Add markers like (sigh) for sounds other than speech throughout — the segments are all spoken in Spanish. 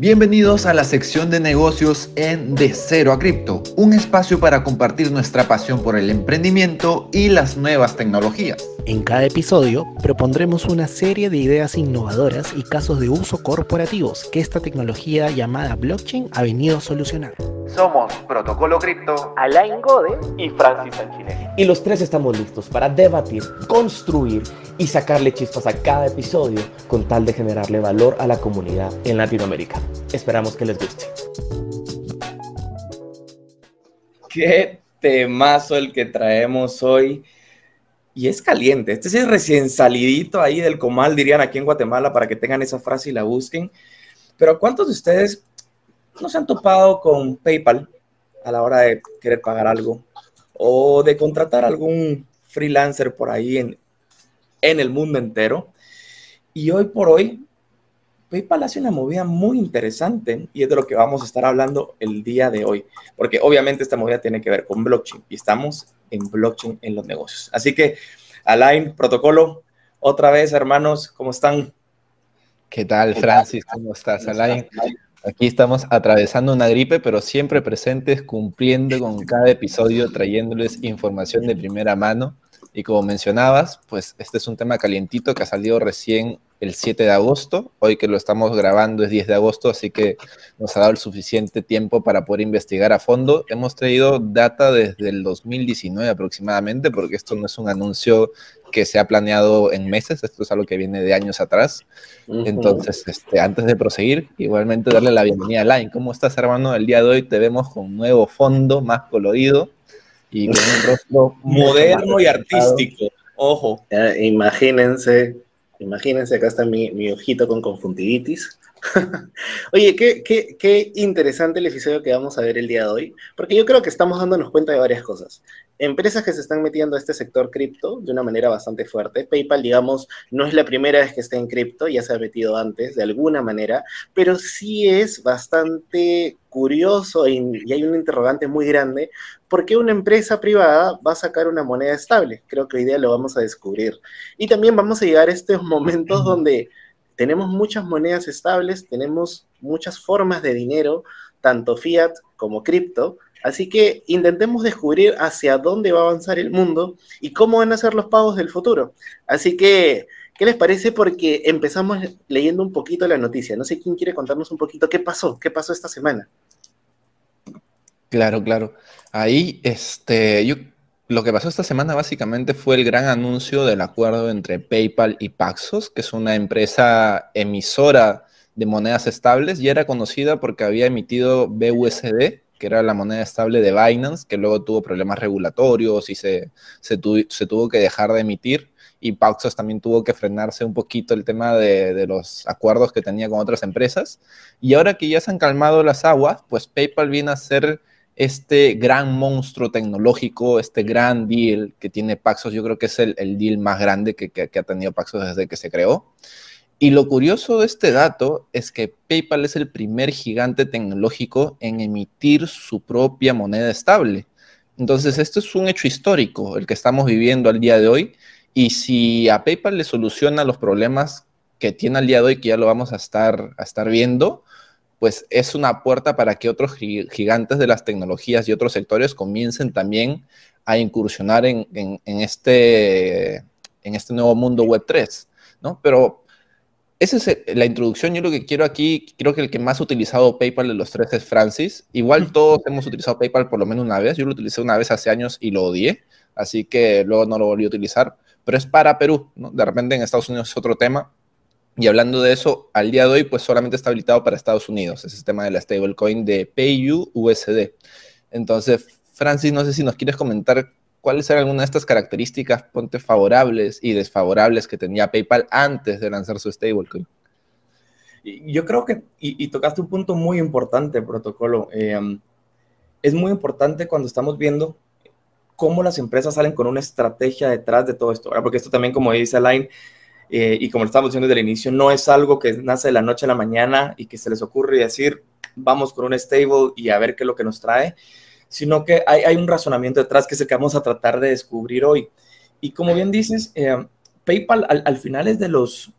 Bienvenidos a la sección de negocios en De Cero a Cripto, un espacio para compartir nuestra pasión por el emprendimiento y las nuevas tecnologías. En cada episodio propondremos una serie de ideas innovadoras y casos de uso corporativos que esta tecnología llamada blockchain ha venido a solucionar. Somos Protocolo Cripto, Alain Gode y Francis Sanchine. Y los tres estamos listos para debatir, construir y sacarle chispas a cada episodio con tal de generarle valor a la comunidad en Latinoamérica. Esperamos que les guste. Qué temazo el que traemos hoy. Y es caliente. Este es recién salidito ahí del comal, dirían aquí en Guatemala, para que tengan esa frase y la busquen. Pero ¿cuántos de ustedes no se han topado con PayPal a la hora de querer pagar algo? O de contratar algún freelancer por ahí en, en el mundo entero. Y hoy por hoy, PayPal hace una movida muy interesante y es de lo que vamos a estar hablando el día de hoy, porque obviamente esta movida tiene que ver con blockchain y estamos en blockchain en los negocios. Así que, Alain, protocolo, otra vez, hermanos, ¿cómo están? ¿Qué tal, Francis? ¿Cómo estás, Alain? Aquí estamos atravesando una gripe, pero siempre presentes, cumpliendo con cada episodio, trayéndoles información de primera mano. Y como mencionabas, pues este es un tema calientito que ha salido recién el 7 de agosto. Hoy que lo estamos grabando es 10 de agosto, así que nos ha dado el suficiente tiempo para poder investigar a fondo. Hemos traído data desde el 2019 aproximadamente, porque esto no es un anuncio que se ha planeado en meses, esto es algo que viene de años atrás. Entonces, este, antes de proseguir, igualmente darle la bienvenida a Line. ¿Cómo estás, hermano? El día de hoy te vemos con un nuevo fondo, más colorido y con un rostro (laughs) moderno y artístico. Ojo. imagínense, imagínense, acá está mi, mi ojito con conjuntivitis. (laughs) Oye, qué, qué, qué, interesante el episodio que vamos a ver el día de hoy, porque yo creo que estamos dándonos cuenta de varias cosas. Empresas que se están metiendo a este sector cripto de una manera bastante fuerte. PayPal, digamos, no es la primera vez que está en cripto, ya se ha metido antes de alguna manera, pero sí es bastante curioso y, y hay un interrogante muy grande, ¿por qué una empresa privada va a sacar una moneda estable? Creo que hoy día lo vamos a descubrir. Y también vamos a llegar a estos momentos donde tenemos muchas monedas estables, tenemos muchas formas de dinero, tanto fiat como cripto, así que intentemos descubrir hacia dónde va a avanzar el mundo y cómo van a ser los pagos del futuro. Así que, ¿qué les parece? Porque empezamos leyendo un poquito la noticia. No sé quién quiere contarnos un poquito qué pasó, qué pasó esta semana. Claro, claro. Ahí, este, yo lo que pasó esta semana básicamente fue el gran anuncio del acuerdo entre PayPal y Paxos, que es una empresa emisora de monedas estables y era conocida porque había emitido BUSD, que era la moneda estable de Binance, que luego tuvo problemas regulatorios y se, se, tuvo que dejar de emitir. Y Paxos también tuvo que frenarse un poquito el tema de, de los acuerdos que tenía con otras empresas. Y ahora que ya se han calmado las aguas, pues PayPal viene a ser este gran monstruo tecnológico, este gran deal que tiene Paxos, yo creo que es el, deal más grande que, que, ha tenido Paxos desde que se creó. Y lo curioso de este dato es que PayPal es el primer gigante tecnológico en emitir su propia moneda estable. Entonces, esto es un hecho histórico, el que estamos viviendo al día de hoy. Y si a PayPal le soluciona los problemas que tiene al día de hoy, que ya lo vamos a estar, a estar viendo, pues es una puerta para que otros gigantes de las tecnologías y otros sectores comiencen también a incursionar en, este, en este nuevo mundo Web 3, ¿no? Pero esa es la introducción. Yo lo que quiero aquí, creo que el que más ha utilizado PayPal de los tres es Francis. Igual todos hemos utilizado PayPal por lo menos una vez. Yo lo utilicé una vez hace años y lo odié, así que luego no lo volví a utilizar. Pero es para Perú, ¿no? De repente en Estados Unidos es otro tema. Y hablando de eso, al día de hoy, pues solamente está habilitado para Estados Unidos, ese sistema de la stablecoin de PayU USD. Entonces, Francis, no sé si nos quieres comentar cuáles eran algunas de estas características, ponte favorables y desfavorables que tenía PayPal antes de lanzar su stablecoin. Yo creo que, y, tocaste un punto muy importante, protocolo. Eh, es muy importante cuando estamos viendo cómo las empresas salen con una estrategia detrás de todo esto, porque esto también, como dice Alain, eh, y como lo estamos diciendo desde el inicio, no es algo que nace de la noche a la mañana y que se les ocurre decir, vamos con un stable y a ver qué es lo que nos trae, sino que hay, un razonamiento detrás que es el que vamos a tratar de descubrir hoy. Y como bien dices, eh, PayPal al, al, final es de los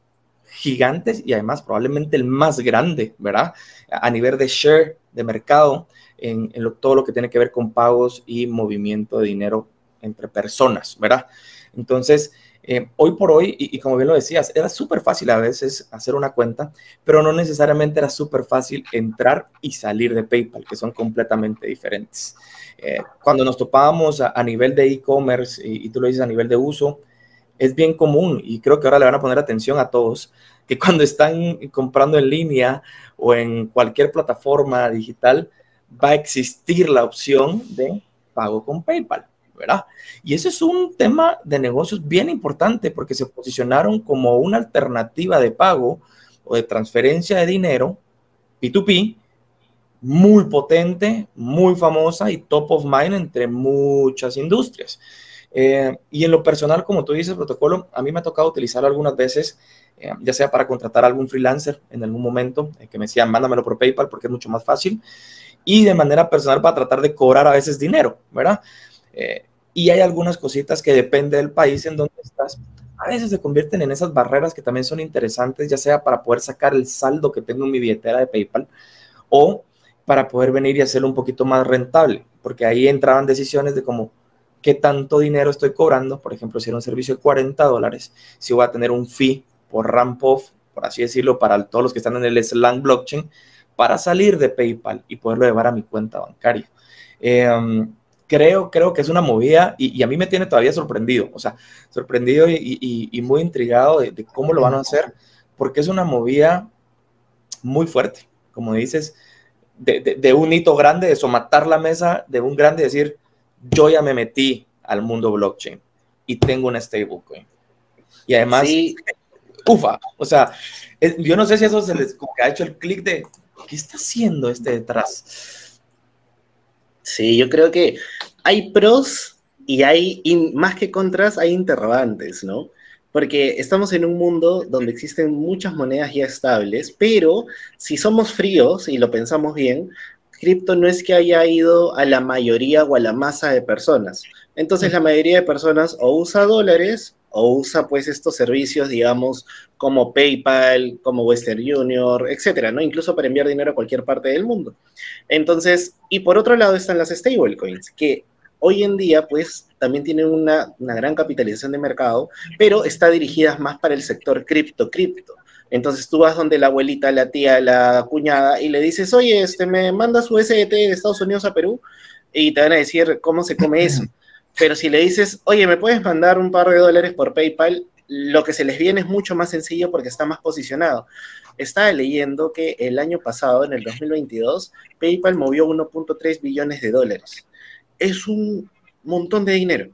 gigantes y además probablemente el más grande, ¿verdad? A nivel de share de mercado en, todo lo que tiene que ver con pagos y movimiento de dinero entre personas, ¿verdad? Entonces, eh, hoy por hoy, y, como bien lo decías, era súper fácil a veces hacer una cuenta, pero no necesariamente era súper fácil entrar y salir de PayPal, que son completamente diferentes. Eh, cuando nos topábamos a, nivel de e-commerce, y, y, tú lo dices a nivel de uso, es bien común, y creo que ahora le van a poner atención a todos, que (laughs) cuando están comprando en línea o en cualquier plataforma digital, va a existir la opción de pago con PayPal. ¿Verdad? Y ese es un tema de negocios bien importante porque se posicionaron como una alternativa de pago o de transferencia de dinero P2P muy potente, muy famosa y top of mind entre muchas industrias. Eh, y en lo personal, como tú dices, protocolo, a mí me ha tocado utilizar algunas veces, eh, ya sea para contratar a algún freelancer en algún momento, eh, que me decían, mándamelo por PayPal porque es mucho más fácil, y de manera personal para tratar de cobrar a veces dinero, ¿verdad? Y hay algunas cositas que depende del país en donde estás. A veces se convierten en esas barreras que también son interesantes, ya sea para poder sacar el saldo que tengo en mi billetera de PayPal o para poder venir y hacerlo un poquito más rentable, porque ahí entraban decisiones de cómo qué tanto dinero estoy cobrando, por ejemplo, si era un servicio de 40 dólares, si voy a tener un fee por ramp off, por así decirlo, para todos los que están en el Slang blockchain, para salir de PayPal y poderlo llevar a mi cuenta bancaria. Em, creo, creo que es una movida y, a mí me tiene todavía sorprendido, o sea, sorprendido y, muy intrigado de, cómo lo van a hacer, porque es una movida muy fuerte, como dices, de, de, un hito grande, de somatar la mesa, de un grande decir, yo ya me metí al mundo blockchain y tengo una stablecoin. Y además, ufa, o sea, yo no sé si eso se les como que ha hecho el clic de, ¿qué está haciendo este detrás? Sí, yo creo que hay pros y hay, más que contras, hay interrogantes, ¿no? Porque estamos en un mundo donde existen muchas monedas ya estables, pero si somos fríos y lo pensamos bien, cripto no es que haya ido a la mayoría o a la masa de personas. Entonces la mayoría de personas o usa dólares o usa pues estos servicios, digamos, como PayPal, como Western Union, etcétera, ¿no? Incluso para enviar dinero a cualquier parte del mundo. Entonces, y por otro lado están las stablecoins, que hoy en día pues también tienen una, una gran capitalización de mercado, pero está dirigidas más para el sector cripto-cripto. Entonces tú vas donde la abuelita, la tía, la cuñada y le dices, oye, este, me manda su SDT de Estados Unidos a Perú y te van a decir cómo se come eso. Pero si le dices, oye, ¿me puedes mandar un par de dólares por PayPal? Lo que se les viene es mucho más sencillo porque está más posicionado. Estaba leyendo que el año pasado, en el 2022, PayPal movió 1.3 billones de dólares. Es un montón de dinero.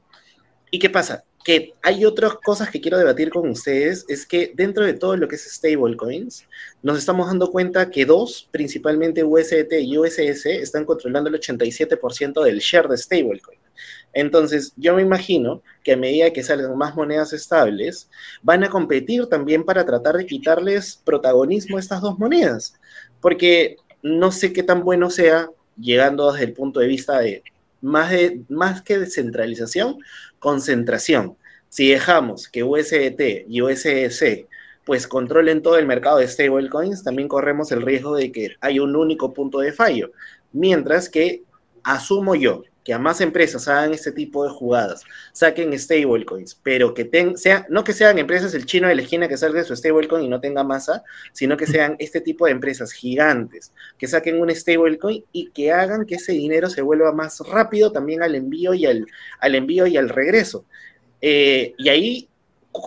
¿Y qué pasa? que hay otras cosas que quiero debatir con ustedes, es que dentro de todo lo que es stablecoins, nos estamos dando cuenta que dos, principalmente USDT y USS, están controlando el 87% del share de stablecoin. Entonces, yo me imagino que a medida que salgan más monedas estables, van a competir también para tratar de quitarles protagonismo a estas dos monedas, porque no sé qué tan bueno sea, llegando desde el punto de vista de más, de, más que descentralización, concentración. Si dejamos que USDT y USDC pues controlen todo el mercado de stablecoins, también corremos el riesgo de que hay un único punto de fallo. Mientras que asumo yo que a más empresas hagan este tipo de jugadas, saquen stablecoins, pero que ten, sea, no que sean empresas el chino de la esquina que salga de su stablecoin y no tenga masa, sino que sean este tipo de empresas gigantes, que saquen un stablecoin y que hagan que ese dinero se vuelva más rápido también al envío y al, al envío y al regreso. Eh, y ahí,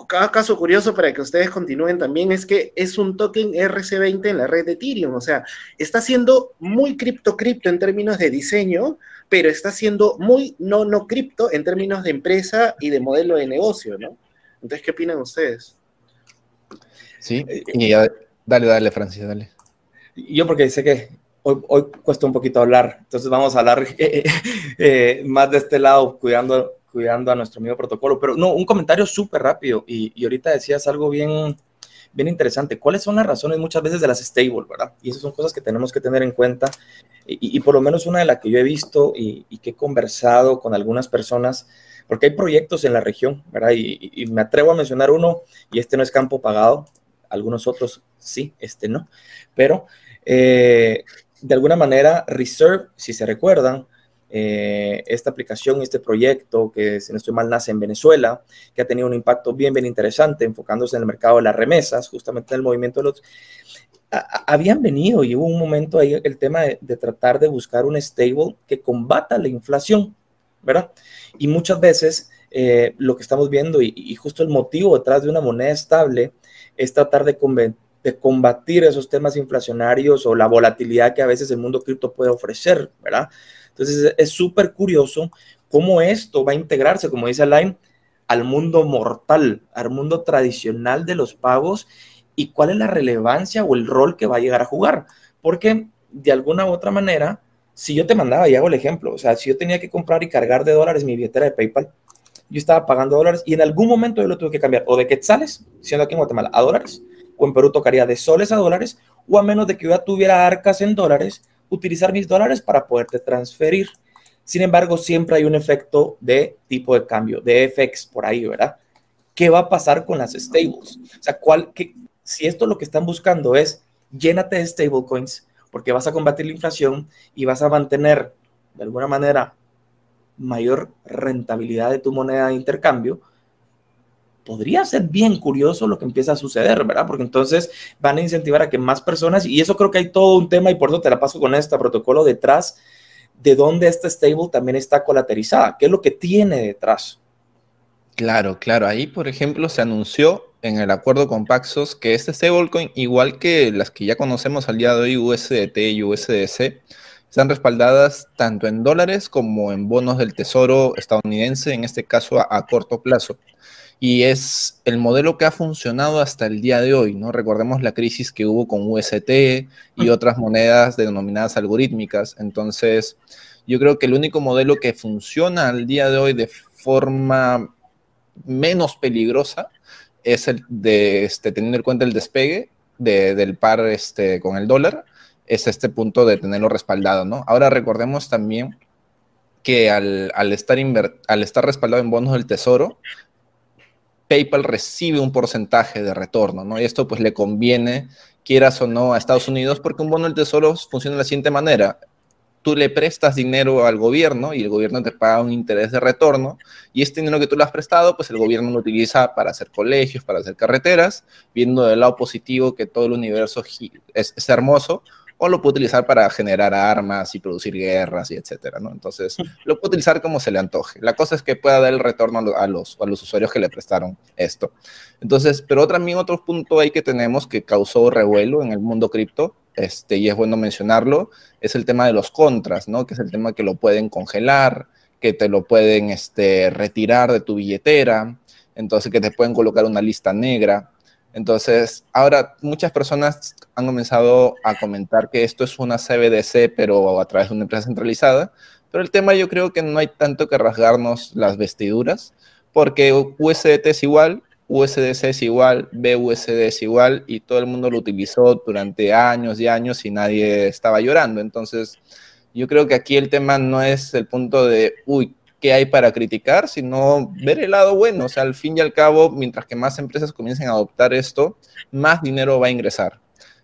cada caso curioso para que ustedes continúen también es que es un token RC20 en la red de Ethereum, o sea, está siendo muy cripto cripto en términos de diseño, pero está siendo muy no no cripto en términos de empresa y de modelo de negocio, ¿no? Entonces, ¿qué opinan ustedes? Sí, y dale, dale, Francis, dale. Yo porque sé que hoy, hoy cuesta un poquito hablar, entonces vamos a hablar (laughs) eh, eh, más de este lado, cuidando, cuidando a nuestro amigo protocolo, pero no, un comentario súper rápido, y, y ahorita decías algo bien, bien interesante. ¿Cuáles son las razones muchas veces de las stable, verdad? Y esas son cosas que tenemos que tener en cuenta. Y, por lo menos una de las que yo he visto y, que he conversado con algunas personas, porque hay proyectos en la región, ¿verdad? Y, me atrevo a mencionar uno, y este no es campo pagado. algunos otros sí, este no. Pero eh, de alguna manera, Reserve, si se recuerdan, eh, esta aplicación, este proyecto que, si no estoy mal, nace en Venezuela, que ha tenido un impacto bien, bien interesante, enfocándose en el mercado de las remesas, justamente en el movimiento de los... habían venido y hubo un momento ahí el tema de, tratar de buscar un stable que combata la inflación, ¿verdad? Y muchas veces eh, lo que estamos viendo y, y, justo el motivo detrás de una moneda estable es tratar de, de combatir esos temas inflacionarios o la volatilidad que a veces el mundo cripto puede ofrecer, ¿verdad? Entonces es súper curioso cómo esto va a integrarse, como dice Alain, al mundo mortal, al mundo tradicional de los pagos y cuál es la relevancia o el rol que va a llegar a jugar. Porque de alguna u otra manera, si yo te mandaba, y hago el ejemplo, o sea, si yo tenía que comprar y cargar de dólares mi billetera de PayPal, yo estaba pagando dólares y en algún momento yo lo tuve que cambiar o de quetzales, siendo aquí en Guatemala, a dólares, o en Perú tocaría de soles a dólares, o a menos de que yo tuviera arcas en dólares, utilizar mis dólares para poderte transferir. Sin embargo, siempre hay un efecto de tipo de cambio, de FX por ahí, ¿verdad? ¿Qué va a pasar con las stables? O sea, ¿cuál, qué, si esto lo que están buscando es llénate de stablecoins porque vas a combatir la inflación y vas a mantener de alguna manera mayor rentabilidad de tu moneda de intercambio, podría ser bien curioso lo que empieza a suceder, ¿verdad? Porque entonces van a incentivar a que más personas, y eso creo que hay todo un tema, y por eso te la paso con este protocolo detrás, de dónde esta stable también está colateralizada, qué es lo que tiene detrás. Claro, claro. Ahí, por ejemplo, se anunció en el acuerdo con Paxos que este stablecoin, igual que las que ya conocemos al día de hoy, USDT y USDC, están respaldadas tanto en dólares como en bonos del Tesoro estadounidense, en este caso a corto plazo y es el modelo que ha funcionado hasta el día de hoy, ¿no? Recordemos la crisis que hubo con UST y otras monedas denominadas algorítmicas. Entonces, yo creo que el único modelo que funciona al día de hoy de forma menos peligrosa es el de, este, teniendo en cuenta el despegue del par este, con el dólar, es este punto de tenerlo respaldado, ¿no? Ahora recordemos también que al, al estar, al estar respaldado en bonos del tesoro, PayPal recibe un porcentaje de retorno, ¿no? Y esto pues le conviene, quieras o no, a Estados Unidos, porque un bono del tesoro funciona de la siguiente manera. Tú le prestas dinero al gobierno y el gobierno te paga un interés de retorno y este dinero que tú le has prestado, pues el gobierno lo utiliza para hacer colegios, para hacer carreteras, viendo del lado positivo que todo el universo es, es hermoso, o lo puede utilizar para generar armas y producir guerras y etcétera, ¿no? Entonces, (laughs) lo puede utilizar como se le antoje. La cosa es que pueda dar el retorno a los, a los usuarios que le prestaron esto. Entonces, pero también otro punto ahí que tenemos que causó revuelo en el mundo cripto, este, y es bueno mencionarlo, es el tema de los contras, ¿no? Que es el tema que lo pueden congelar, que te lo pueden este, retirar de tu billetera, entonces que te pueden colocar una lista negra. Entonces, ahora muchas personas han comenzado a comentar que esto es una CBDC, pero a través de una empresa centralizada. Pero el tema yo creo que no hay tanto que rasgarnos las vestiduras, porque USDT es igual, USDC es igual, BUSD es igual, y todo el mundo lo utilizó durante años y años y nadie estaba llorando. Entonces, yo creo que aquí el tema no es el punto de, uy, qué hay para criticar, sino ver el lado bueno. O sea, al fin y al cabo, mientras que más empresas comiencen a adoptar esto, más dinero va a ingresar.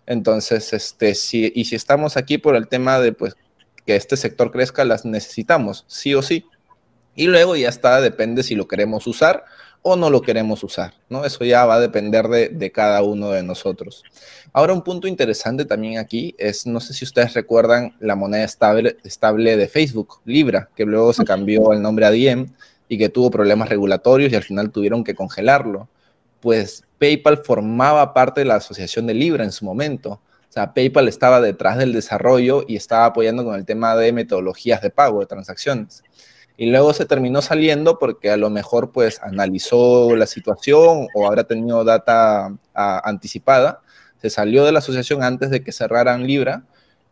Entonces, este, y si estamos aquí por el tema de pues, que este sector crezca, las necesitamos, sí o sí. Y luego ya está, depende si lo queremos usar o no lo queremos usar, ¿no? Eso ya va a depender de, cada uno de nosotros. Ahora, un punto interesante también aquí es, no sé si ustedes recuerdan la moneda estable, estable de Facebook, Libra, que luego se cambió el nombre a Diem y que tuvo problemas regulatorios y al final tuvieron que congelarlo. Pues PayPal formaba parte de la asociación de Libra en su momento. O sea, PayPal estaba detrás del desarrollo y estaba apoyando con el tema de metodologías de pago, de transacciones y luego se terminó saliendo porque a lo mejor pues analizó la situación o habrá tenido data anticipada, se salió de la asociación antes de que cerraran Libra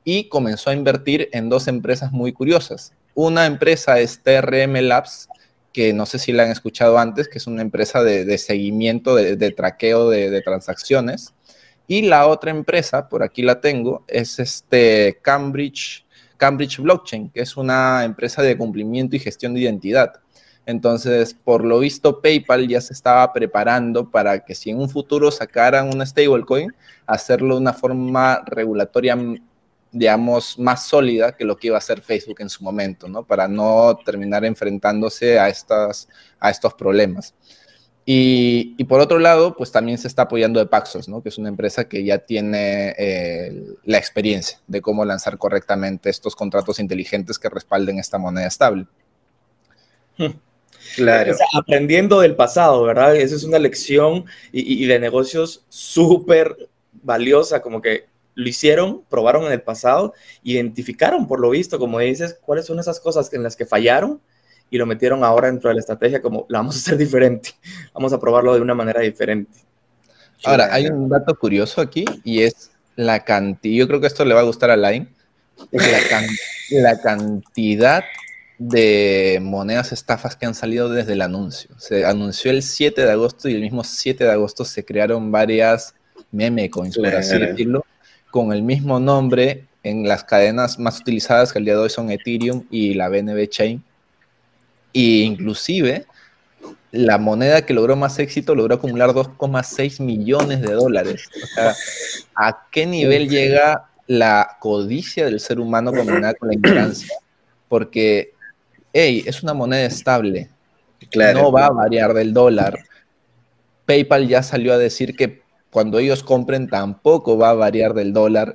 y comenzó a invertir en dos empresas muy curiosas. Una empresa es TRM Labs, que no sé si la han escuchado antes, que es una empresa de, seguimiento, de, traqueo de, de, transacciones. Y la otra empresa, por aquí la tengo, es este Cambridge Cambridge Blockchain, que es una empresa de cumplimiento y gestión de identidad. Entonces, por lo visto, PayPal ya se estaba preparando para que si en un futuro sacaran una stablecoin, hacerlo de una forma regulatoria, digamos, más sólida que lo que iba a hacer Facebook en su momento, ¿no? Para no terminar enfrentándose a, estas, a estos problemas. Y, por otro lado, pues también se está apoyando de Paxos, ¿no? que es una empresa que ya tiene eh, la experiencia de cómo lanzar correctamente estos contratos inteligentes que respalden esta moneda estable. Claro. aprendiendo del pasado, ¿verdad? Esa es una lección y, de negocios súper valiosa, como que lo hicieron, probaron en el pasado, identificaron, por lo visto, como dices, cuáles son esas cosas en las que fallaron y lo metieron ahora dentro de la estrategia como la vamos a hacer (laughs) diferente, vamos a probarlo de una manera diferente. Ahora, hay un dato curioso aquí y es la cantidad, yo creo que esto le va a gustar a Line, la, la cantidad de monedas estafas que han salido desde el anuncio. Se anunció el 7 de agosto y el mismo 7 de agosto se crearon varias meme coins, por así decirlo, con el mismo nombre en las cadenas más utilizadas que al día de hoy son Ethereum y la BNB Chain. E inclusive la moneda que logró más éxito logró acumular 2,6 millones de dólares. O sea, ¿a qué nivel llega la codicia del ser humano combinada con la ignorancia? Porque hey, es una moneda estable, no va a variar del dólar. PayPal ya salió a decir que cuando ellos compren tampoco va a variar del dólar.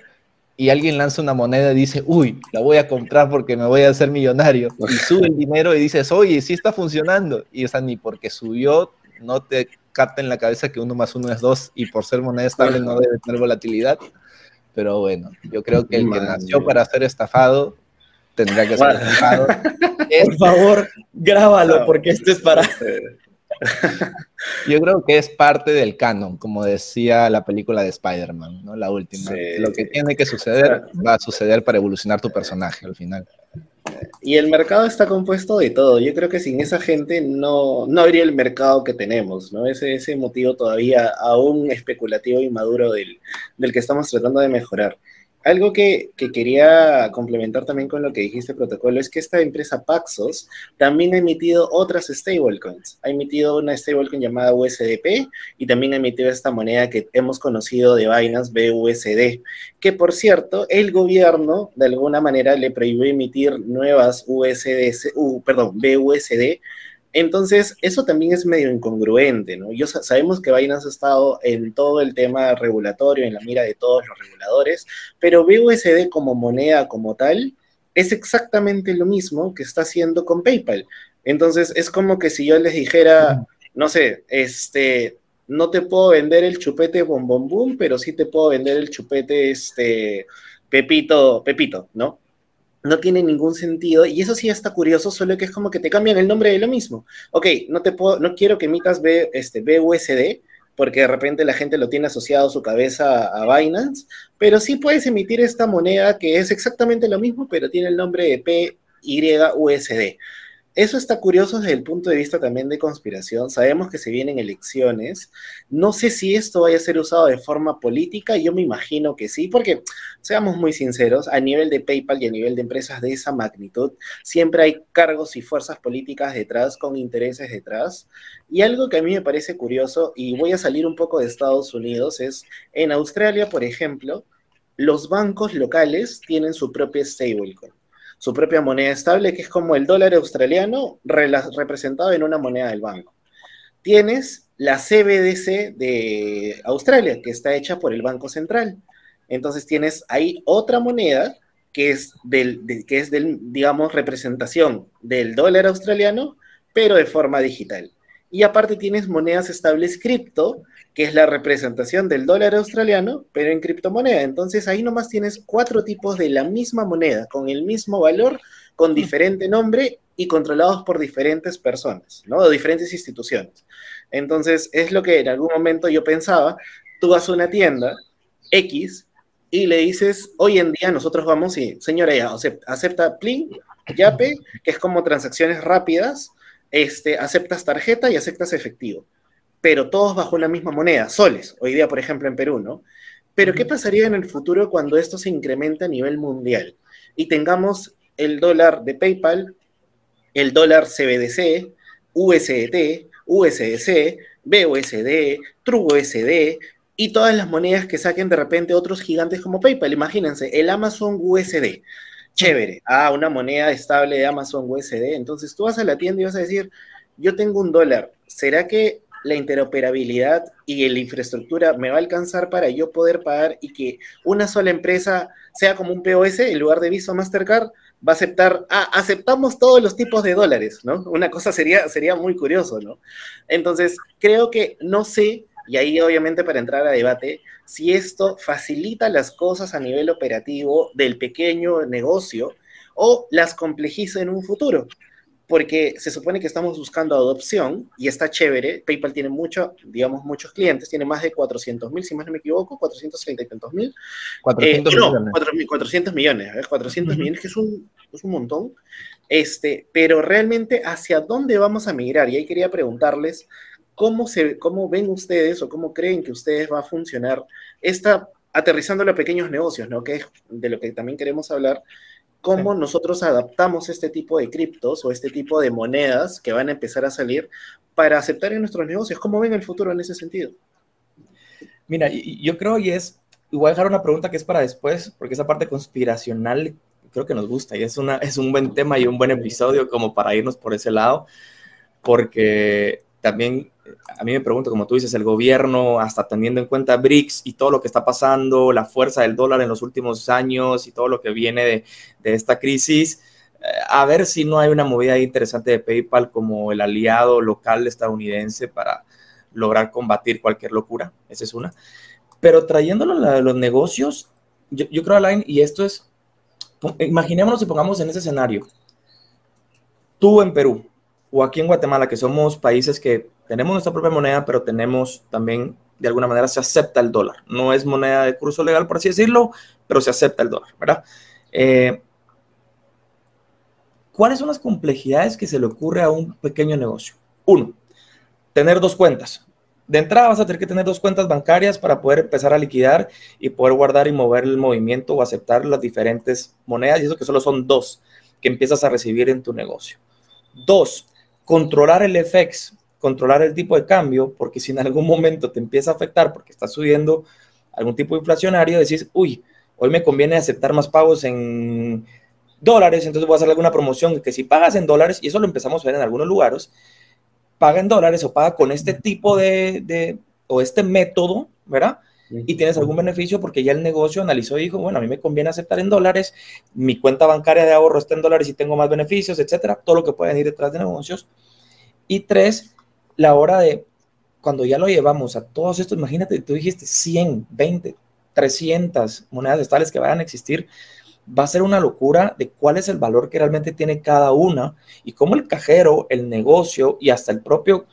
Y alguien lanza una moneda y dice, uy, la voy a comprar porque me voy a hacer millonario. Y (laughs) sube el dinero y dices, oye, sí está funcionando. Y esa ni porque subió, no te capta en la cabeza que uno más uno es dos y por ser moneda estable no debe tener volatilidad. Pero bueno, yo creo que el que nació para ser estafado tendría que ser estafado. (laughs) Por favor, grábalo, porque esto es para... (laughs) Yo creo que es parte del canon, como decía la película de Spider-Man, ¿no? La última. Lo que tiene que suceder va a suceder para evolucionar tu personaje al final. Y el mercado está compuesto de todo. Yo creo que sin esa gente no, no habría el mercado que tenemos, ¿no? Ese, ese motivo todavía aún especulativo y maduro del, del que estamos tratando de mejorar. Algo que, quería complementar también con lo que dijiste, protocolo, es que esta empresa Paxos también ha emitido otras stablecoins. Ha emitido una stablecoin llamada USDP y también ha emitido esta moneda que hemos conocido de Binance, BUSD, que por cierto, el gobierno de alguna manera le prohibió emitir nuevas USD, perdón, BUSD entonces, eso también es medio incongruente, ¿no? Yo sabemos que Binance ha estado en todo el tema regulatorio, en la mira de todos los reguladores, pero BUSD como moneda como tal es exactamente lo mismo que está haciendo con PayPal. Entonces, es como que si yo les dijera, no sé, este, no te puedo vender el chupete bom bom boom, pero sí te puedo vender el chupete este Pepito, Pepito, ¿no? No tiene ningún sentido y eso sí está curioso, solo que es como que te cambian el nombre de lo mismo. Ok, no te puedo, no quiero que emitas B, este, BUSD porque de repente la gente lo tiene asociado a su cabeza a Binance, pero sí puedes emitir esta moneda que es exactamente lo mismo, pero tiene el nombre de PYUSD. Eso está curioso desde el punto de vista también de conspiración. Sabemos que se vienen elecciones. No sé si esto vaya a ser usado de forma política. Yo me imagino que sí, porque seamos muy sinceros, a nivel de PayPal y a nivel de empresas de esa magnitud, siempre hay cargos y fuerzas políticas detrás, con intereses detrás. Y algo que a mí me parece curioso, y voy a salir un poco de Estados Unidos, es en Australia, por ejemplo, los bancos locales tienen su propia stablecoin su propia moneda estable, que es como el dólar australiano representado en una moneda del banco. Tienes la CBDC de Australia, que está hecha por el Banco Central. Entonces tienes ahí otra moneda que es del, que es del, digamos, representación del dólar australiano, pero de forma digital. Y aparte tienes monedas estables cripto, que es la representación del dólar australiano, pero en criptomoneda. Entonces ahí nomás tienes cuatro tipos de la misma moneda, con el mismo valor, con diferente nombre y controlados por diferentes personas, ¿no? O diferentes instituciones. Entonces es lo que en algún momento yo pensaba, tú vas a una tienda X y le dices, hoy en día nosotros vamos y, señora, ya, acepta Plin, Yape, que es como transacciones rápidas, este, aceptas tarjeta y aceptas efectivo pero todos bajo la misma moneda, soles, hoy día, por ejemplo, en Perú, ¿no? Pero ¿qué pasaría en el futuro cuando esto se incrementa a nivel mundial y tengamos el dólar de PayPal, el dólar CBDC, USDT, USDC, BUSD, TrueUSD y todas las monedas que saquen de repente otros gigantes como PayPal. Imagínense, el Amazon USD. Chévere. Ah, una moneda estable de Amazon USD. Entonces tú vas a la tienda y vas a decir, yo tengo un dólar. ¿Será que la interoperabilidad y la infraestructura me va a alcanzar para yo poder pagar y que una sola empresa sea como un POS en lugar de Visa Mastercard? va a aceptar, ah, aceptamos todos los tipos de dólares, ¿no? Una cosa sería, sería muy curioso, ¿no? Entonces, creo que no sé, y ahí obviamente para entrar a debate, si esto facilita las cosas a nivel operativo del pequeño negocio o las complejiza en un futuro porque se supone que estamos buscando adopción y está chévere. PayPal tiene mucho, digamos, muchos clientes, tiene más de 400 mil, si más no me equivoco, 430 y tantos mil. 400 eh, no, millones. 400 millones, 400 millones, que es un, es un montón. Este, pero realmente, ¿hacia dónde vamos a migrar? Y ahí quería preguntarles, ¿cómo, se, cómo ven ustedes o cómo creen que ustedes va a funcionar esta, aterrizando a pequeños negocios, ¿no? Que es de lo que también queremos hablar, cómo nosotros adaptamos este tipo de criptos o este tipo de monedas que van a empezar a salir para aceptar en nuestros negocios. ¿Cómo ven el futuro en ese sentido? Mira, yo creo y es, y voy a dejar una pregunta que es para después, porque esa parte conspiracional creo que nos gusta y es, una, es un buen tema y un buen episodio como para irnos por ese lado, porque también a mí me pregunto, como tú dices, el gobierno, hasta teniendo en cuenta BRICS y todo lo que está pasando, la fuerza del dólar en los últimos años y todo lo que viene de, esta crisis, eh, a ver si no hay una movida interesante de PayPal como el aliado local estadounidense para lograr combatir cualquier locura. Esa es una. Pero trayéndolo a los negocios, yo, yo creo, Alain, y esto es, imaginémonos y pongamos en ese escenario. Tú en Perú o aquí en Guatemala, que somos países que tenemos nuestra propia moneda, pero tenemos también, de alguna manera, se acepta el dólar. No es moneda de curso legal, por así decirlo, pero se acepta el dólar, ¿verdad? Eh, ¿Cuáles son las complejidades que se le ocurre a un pequeño negocio? Uno, tener dos cuentas. De entrada vas a tener que tener dos cuentas bancarias para poder empezar a liquidar y poder guardar y mover el movimiento o aceptar las diferentes monedas. Y eso que solo son dos que empiezas a recibir en tu negocio. Dos, controlar el FX controlar el tipo de cambio, porque si en algún momento te empieza a afectar porque está subiendo algún tipo inflacionario, decís, uy, hoy me conviene aceptar más pagos en dólares, entonces voy a hacer alguna promoción que si pagas en dólares, y eso lo empezamos a ver en algunos lugares, paga en dólares o paga con este tipo de, de o este método, ¿verdad? Y tienes algún beneficio porque ya el negocio analizó y dijo, bueno, a mí me conviene aceptar en dólares, mi cuenta bancaria de ahorro está en dólares y tengo más beneficios, etcétera, todo lo que pueden ir detrás de negocios. Y tres, la hora de cuando ya lo llevamos a todos estos, imagínate, tú dijiste 100, 20, 300 monedas estables que vayan a existir, va a ser una locura de cuál es el valor que realmente tiene cada una y cómo el cajero, el negocio y hasta el propio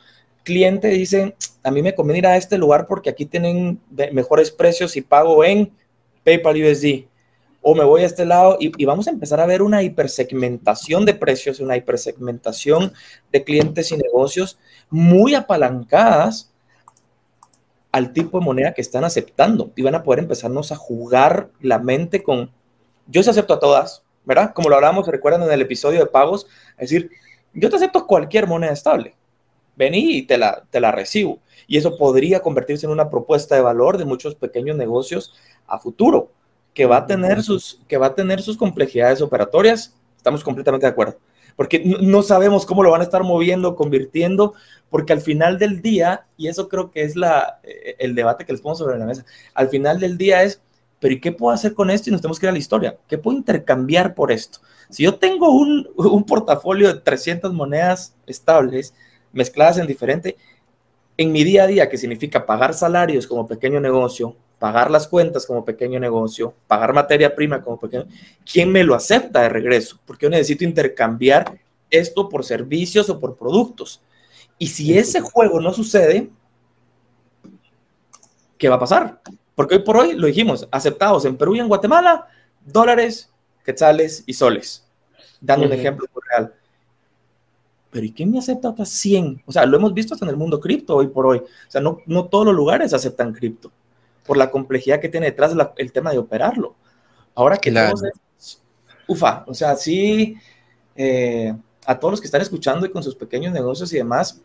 cliente dicen, a mí me conviene ir a este lugar porque aquí tienen mejores precios y pago en PayPal USD o me voy a este lado y, vamos a empezar a ver una hipersegmentación de precios, una hipersegmentación de clientes y negocios muy apalancadas al tipo de moneda que están aceptando. Y van a poder empezarnos a jugar la mente con, yo se acepto a todas, ¿verdad? Como lo hablábamos, recuerdan en el episodio de pagos, es decir, yo te acepto cualquier moneda estable, vení y te la, te la recibo. Y eso podría convertirse en una propuesta de valor de muchos pequeños negocios a futuro que va a tener sus, que va a tener sus complejidades operatorias, estamos completamente de acuerdo. Porque no sabemos cómo lo van a estar moviendo, convirtiendo, porque al final del día, y eso creo que es la, eh, el debate que les pongo sobre la mesa, al final del día es, pero ¿y qué puedo hacer con esto? Y nos tenemos que ir a la historia. ¿Qué puedo intercambiar por esto? Si yo tengo un, un portafolio de 300 monedas estables mezcladas en diferente, en mi día a día, que significa pagar salarios como pequeño negocio, pagar las cuentas como pequeño negocio, pagar materia prima como pequeño, ¿quién me lo acepta de regreso? Porque yo necesito intercambiar esto por servicios o por productos. Y si ese juego no sucede, ¿qué va a pasar? Porque hoy por hoy lo dijimos, aceptados en Perú y en Guatemala, dólares, quetzales y soles. Dando un ejemplo real. Pero ¿y quién me acepta otras 100? O sea, lo hemos visto hasta en el mundo cripto hoy por hoy. O sea, no, no todos los lugares aceptan cripto por la complejidad que tiene detrás el tema de operarlo. Ahora que la... ufa, o sea, sí, eh, a todos los que están escuchando y con sus pequeños negocios y demás,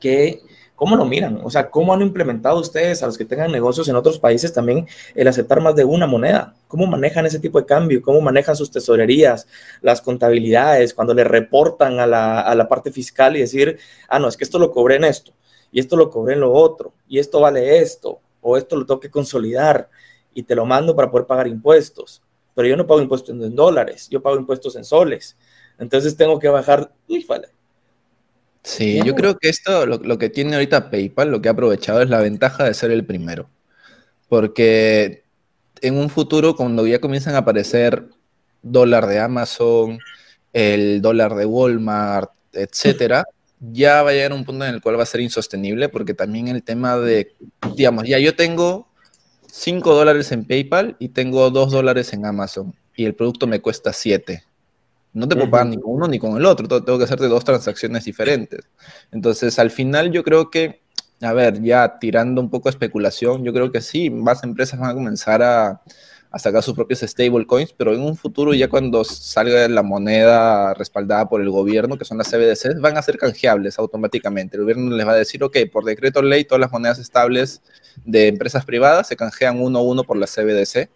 que ¿Cómo lo miran? O sea, ¿cómo han implementado ustedes a los que tengan negocios en otros países también el aceptar más de una moneda? ¿Cómo manejan ese tipo de cambio? ¿Cómo manejan sus tesorerías, las contabilidades, cuando le reportan a la, a la parte fiscal y decir, ah, no, es que esto lo cobré en esto, y esto lo cobré en lo otro, y esto vale esto, o esto lo tengo que consolidar y te lo mando para poder pagar impuestos? Pero yo no pago impuestos en dólares, yo pago impuestos en soles. Entonces tengo que bajar, vale, Sí, yo creo que esto, lo, que tiene ahorita PayPal, lo que ha aprovechado es la ventaja de ser el primero. Porque en un futuro, cuando ya comienzan a aparecer dólar de Amazon, el dólar de Walmart, etcétera, (laughs) ya va a llegar un punto en el cual va a ser insostenible, porque también el tema de, digamos, ya yo tengo 5 dólares en PayPal y tengo 2 dólares en Amazon, y el producto me cuesta 7 no te puedo pagar ni con uno ni con el otro, tengo que hacerte dos transacciones diferentes. Entonces, al final yo creo que, a ver, ya tirando un poco de especulación, yo creo que sí, más empresas van a comenzar a, sacar sus propios stablecoins, pero en un futuro ya cuando salga la moneda respaldada por el gobierno, que son las CBDCs, van a ser canjeables automáticamente. El gobierno les va a decir, ok, por decreto ley, todas las monedas estables de empresas privadas se canjean uno a uno por la CBDC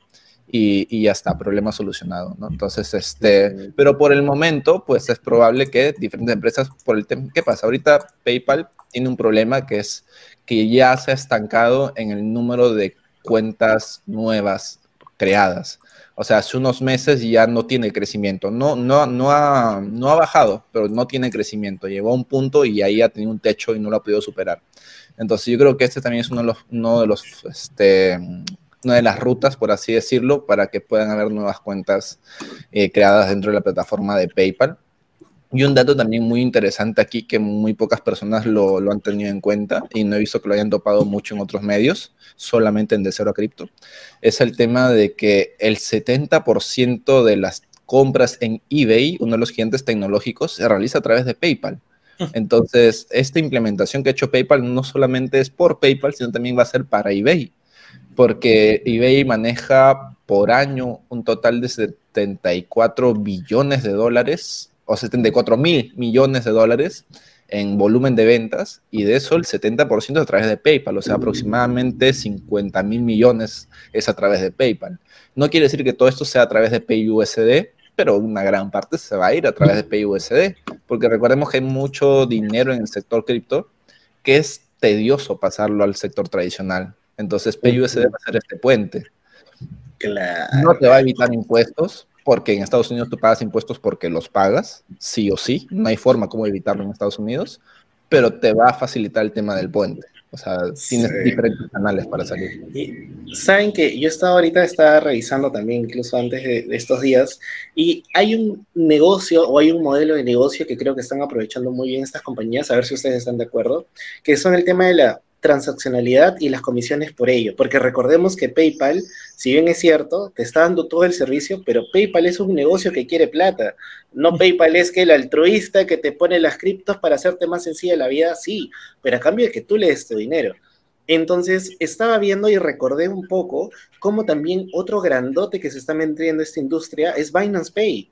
y, ya está, problema solucionado, ¿no? Entonces, este, pero por el momento, pues es probable que diferentes empresas, por el tema, ¿qué pasa? Ahorita PayPal tiene un problema que es que ya se ha estancado en el número de cuentas nuevas creadas. O sea, hace unos meses ya no tiene crecimiento. No, no, no, ha, no ha bajado, pero no tiene crecimiento. Llegó a un punto y ahí ha tenido un techo y no lo ha podido superar. Entonces, yo creo que este también es uno de los, uno de los este, una de las rutas, por así decirlo, para que puedan haber nuevas cuentas eh, creadas dentro de la plataforma de PayPal. Y un dato también muy interesante aquí que muy pocas personas lo, lo, han tenido en cuenta y no he visto que lo hayan topado mucho en otros medios, solamente en De Cero a Cripto, es el tema de que el 70% de las compras en eBay, uno de los gigantes tecnológicos, se realiza a través de PayPal. Entonces, esta implementación que ha hecho PayPal no solamente es por PayPal, sino también va a ser para eBay porque eBay maneja por año un total de 74 billones de dólares o 74 mil millones de dólares en volumen de ventas y de eso el 70% a través de PayPal, o sea, aproximadamente 50 mil millones es a través de PayPal. No quiere decir que todo esto sea a través de PayUSD, pero una gran parte se va a ir a través de PayUSD, porque recordemos que hay mucho dinero en el sector cripto que es tedioso pasarlo al sector tradicional. Entonces PayUSD va a ser este puente. No te va a evitar impuestos, porque en Estados Unidos tú pagas impuestos porque los pagas, sí o sí. No hay forma como evitarlo en Estados Unidos, pero te va a facilitar el tema del puente. O sea, tienes diferentes canales para salir. Y saben que yo estaba ahorita, estaba revisando también, incluso antes de, de, estos días, y hay un negocio o hay un modelo de negocio que creo que están aprovechando muy bien estas compañías, a ver si ustedes están de acuerdo, que son el tema de la transaccionalidad y las comisiones por ello, porque recordemos que PayPal, si bien es cierto, te está dando todo el servicio, pero PayPal es un negocio que quiere plata. No PayPal es que el altruista que te pone las criptos para hacerte más sencilla la vida, sí, pero a cambio de que tú le des tu dinero. Entonces, estaba viendo y recordé un poco cómo también otro grandote que se está metiendo en esta industria es Binance Pay.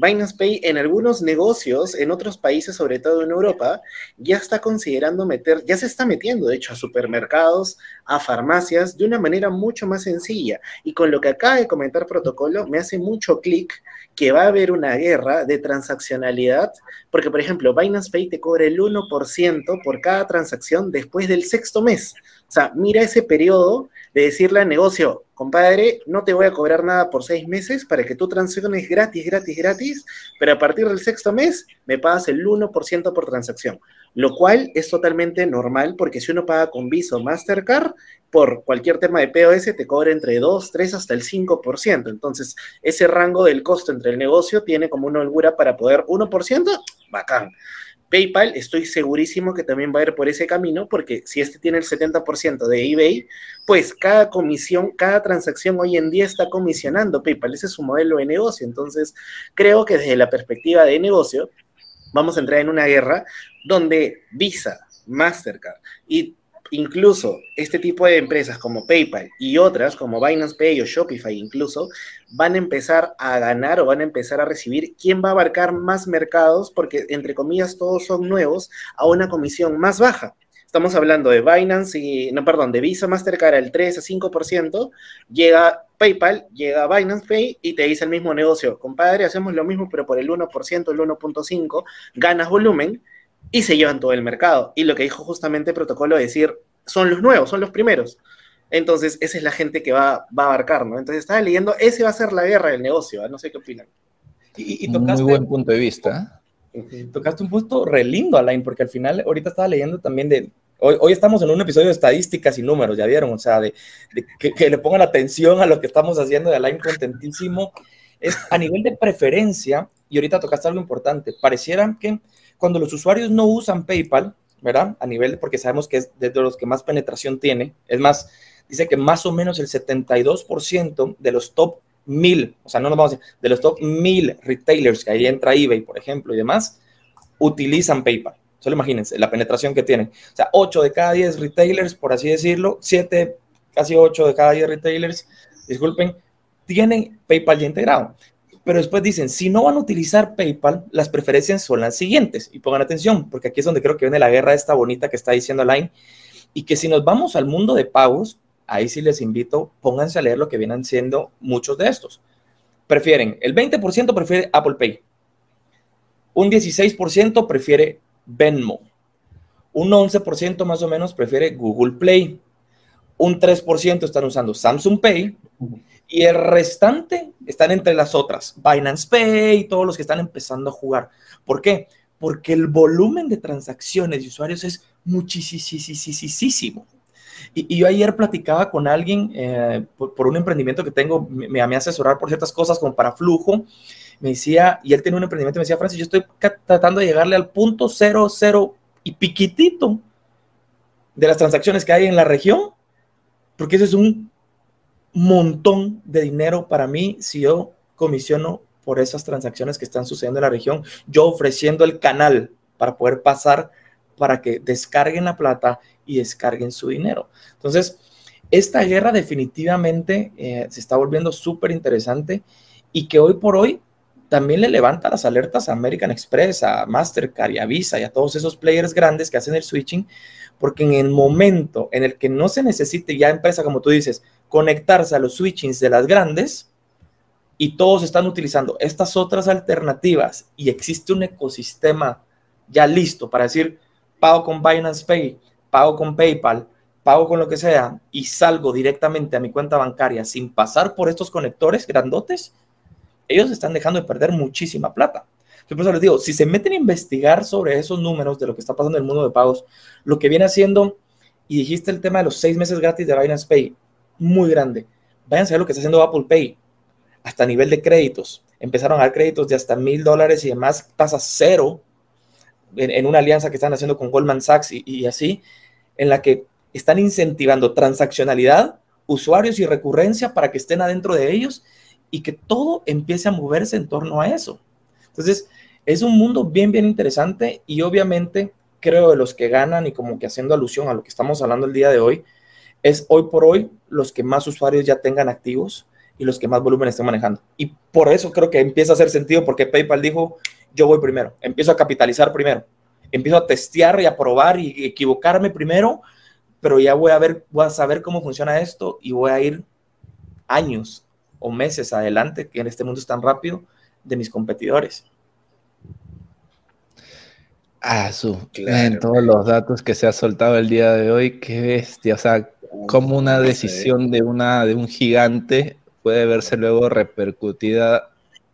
Binance Pay en algunos negocios, en otros países, sobre todo en Europa, ya está considerando meter, ya se está metiendo, de hecho, a supermercados, a farmacias, de una manera mucho más sencilla. Y con lo que acaba de comentar Protocolo, me hace mucho clic que va a haber una guerra de transaccionalidad, porque, por ejemplo, Binance Pay te cobra el 1% por cada transacción después del sexto mes. O sea, mira ese periodo de decirle al negocio, compadre, no te voy a cobrar nada por seis meses para que tú transacciones gratis, gratis, gratis, pero a partir del sexto mes me pagas el 1% por transacción, lo cual es totalmente normal porque si uno paga con Visa o Mastercard, por cualquier tema de POS te cobra entre 2, 3 hasta el 5%. Entonces, ese rango del costo entre el negocio tiene como una holgura para poder 1%, bacán. PayPal, estoy segurísimo que también va a ir por ese camino, porque si este tiene el 70% de eBay, pues cada comisión, cada transacción hoy en día está comisionando PayPal. Ese es su modelo de negocio. Entonces, creo que desde la perspectiva de negocio, vamos a entrar en una guerra donde Visa, Mastercard y incluso este tipo de empresas como PayPal y otras como Binance Pay o Shopify incluso van a empezar a ganar o van a empezar a recibir quién va a abarcar más mercados porque entre comillas todos son nuevos a una comisión más baja. Estamos hablando de Binance y, no, perdón, de Visa Mastercard al 3 a 5%, llega PayPal, llega Binance Pay y te dice el mismo negocio, compadre, hacemos lo mismo pero por el 1%, el 1.5%, ganas volumen y se llevan todo el mercado. Y lo que dijo justamente el protocolo es decir, son los nuevos, son los primeros. Entonces, esa es la gente que va, va a abarcar, ¿no? Entonces, estaba leyendo, ese va a ser la guerra del negocio, ¿eh? no sé qué opinan. Y, y tocaste, Muy buen punto de vista. Tocaste un punto re lindo, Alain, porque al final, ahorita estaba leyendo también de, Hoy, hoy, estamos en un episodio de estadísticas y números, ya vieron, o sea, de, que, que, le pongan atención a lo que estamos haciendo de Alain contentísimo. Es a nivel de preferencia, y ahorita tocaste algo importante, pareciera que cuando los usuarios no usan PayPal, ¿verdad? A nivel, porque sabemos que es de los que más penetración tiene, es más, dice que más o menos el 72% de los top 1000, o sea, no nos vamos a decir, de los top 1000 retailers que ahí entra eBay, por ejemplo, y demás, utilizan PayPal. Solo imagínense la penetración que tienen. O sea, 8 de cada 10 retailers, por así decirlo, 7, casi 8 de cada 10 retailers, disculpen, tienen PayPal ya integrado pero después dicen, si no van a utilizar PayPal, las preferencias son las siguientes. Y pongan atención, porque aquí es donde creo que viene la guerra esta bonita que está diciendo Line. Y que si nos vamos al mundo de pagos, ahí sí les invito, pónganse a leer lo que vienen siendo muchos de estos. Prefieren, el 20% prefiere Apple Pay. Un 16% prefiere Venmo. Un 11% más o menos prefiere Google Play. Un 3% están usando Samsung Pay y el restante están entre las otras, Binance Pay y todos los que están empezando a jugar. ¿Por qué? Porque el volumen de transacciones de usuarios es muchísimo. Y, yo ayer platicaba con alguien eh, por, un emprendimiento que tengo, me, me asesorar por ciertas cosas como para flujo. Me decía, y él tiene un emprendimiento, me decía, Francis, yo estoy tratando de llegarle al punto cero, cero y piquitito de las transacciones que hay en la región, porque eso es un montón de dinero para mí si yo comisiono por esas transacciones que están sucediendo en la región, yo ofreciendo el canal para poder pasar para que descarguen la plata y descarguen su dinero. Entonces, esta guerra definitivamente eh, se está volviendo súper interesante y que hoy por hoy también le levanta las alertas a American Express, a Mastercard y a Visa y a todos esos players grandes que hacen el switching, porque en el momento en el que no se necesite ya empresa, como tú dices, conectarse a los switchings de las grandes y todos están utilizando estas otras alternativas y existe un ecosistema ya listo para decir pago con Binance Pay, pago con PayPal, pago con lo que sea y salgo directamente a mi cuenta bancaria sin pasar por estos conectores grandotes, ellos están dejando de perder muchísima plata. Yo por eso les digo, si se meten a investigar sobre esos números de lo que está pasando en el mundo de pagos, lo que viene haciendo, y dijiste el tema de los seis meses gratis de Binance Pay, muy grande. Vayan a ver lo que está haciendo Apple Pay, hasta nivel de créditos. Empezaron a dar créditos de hasta mil dólares y demás, tasa cero, en, una alianza que están haciendo con Goldman Sachs y, así, en la que están incentivando transaccionalidad, usuarios y recurrencia para que estén adentro de ellos y que todo empiece a moverse en torno a eso. Entonces, es un mundo bien, bien interesante y obviamente creo de los que ganan y como que haciendo alusión a lo que estamos hablando el día de hoy, es hoy por hoy los que más usuarios ya tengan activos y los que más volumen estén manejando. Y por eso creo que empieza a hacer sentido porque PayPal dijo, yo voy primero, empiezo a capitalizar primero, empiezo a testear y a probar y equivocarme primero, pero ya voy a ver, voy a saber cómo funciona esto y voy a ir años o meses adelante, que en este mundo es tan rápido, de mis competidores. Ah, su, en todos los datos que se ha soltado el día de hoy, qué bestia, o sea, como una decisión de, una, de un gigante puede verse luego repercutida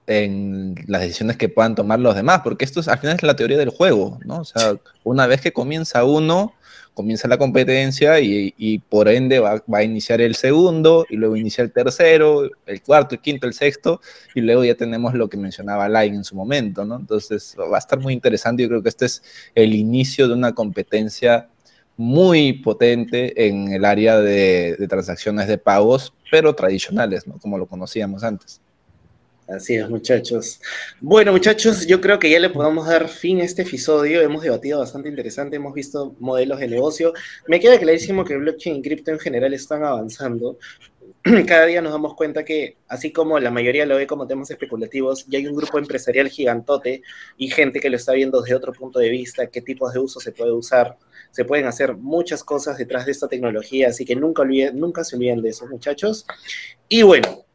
en las decisiones que puedan tomar los demás, porque esto es, al final es la teoría del juego, ¿no? O sea, una vez que comienza uno, comienza la competencia y, por ende va, a iniciar el segundo y luego inicia el tercero, el cuarto, el quinto, el sexto y luego ya tenemos lo que mencionaba Lai en su momento, ¿no? Entonces va a estar muy interesante. Yo creo que este es el inicio de una competencia muy potente en el área de, transacciones de pagos, pero tradicionales, ¿no? Como lo conocíamos antes. Así es, muchachos. Bueno, muchachos, yo creo que ya le podemos dar fin a este episodio. Hemos debatido bastante interesante, hemos visto modelos de negocio. Me queda clarísimo que blockchain y cripto en general están avanzando. (clears throat) Cada día nos damos cuenta que, así como la mayoría lo ve como temas especulativos, ya hay un grupo empresarial gigantote y gente que lo está viendo desde otro punto de vista, qué tipos de uso se puede usar. Se pueden hacer muchas cosas detrás de esta tecnología, así que nunca, olviden, nunca se olviden de eso, muchachos. Y bueno,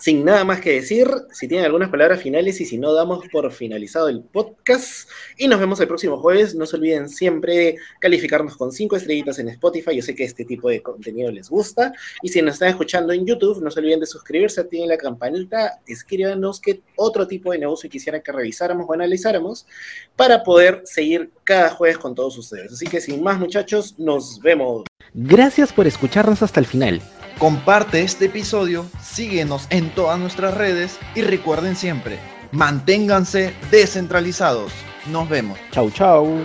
sin nada más que decir, si tienen algunas palabras finales y si no, damos por finalizado el podcast. Y nos vemos el próximo jueves. No se olviden siempre calificarnos con cinco estrellitas en Spotify. Yo sé que este tipo de contenido les gusta. Y si nos están escuchando en YouTube, no se olviden de suscribirse, activen la campanita, escríbanos qué otro tipo de negocio quisieran que revisáramos o analizáramos para poder seguir cada jueves con todos ustedes. Así que sin más, muchachos, nos vemos. Gracias por escucharnos hasta el final. Comparte este episodio, síguenos en todas nuestras redes y recuerden siempre, manténganse descentralizados. Nos vemos. Chau, chau.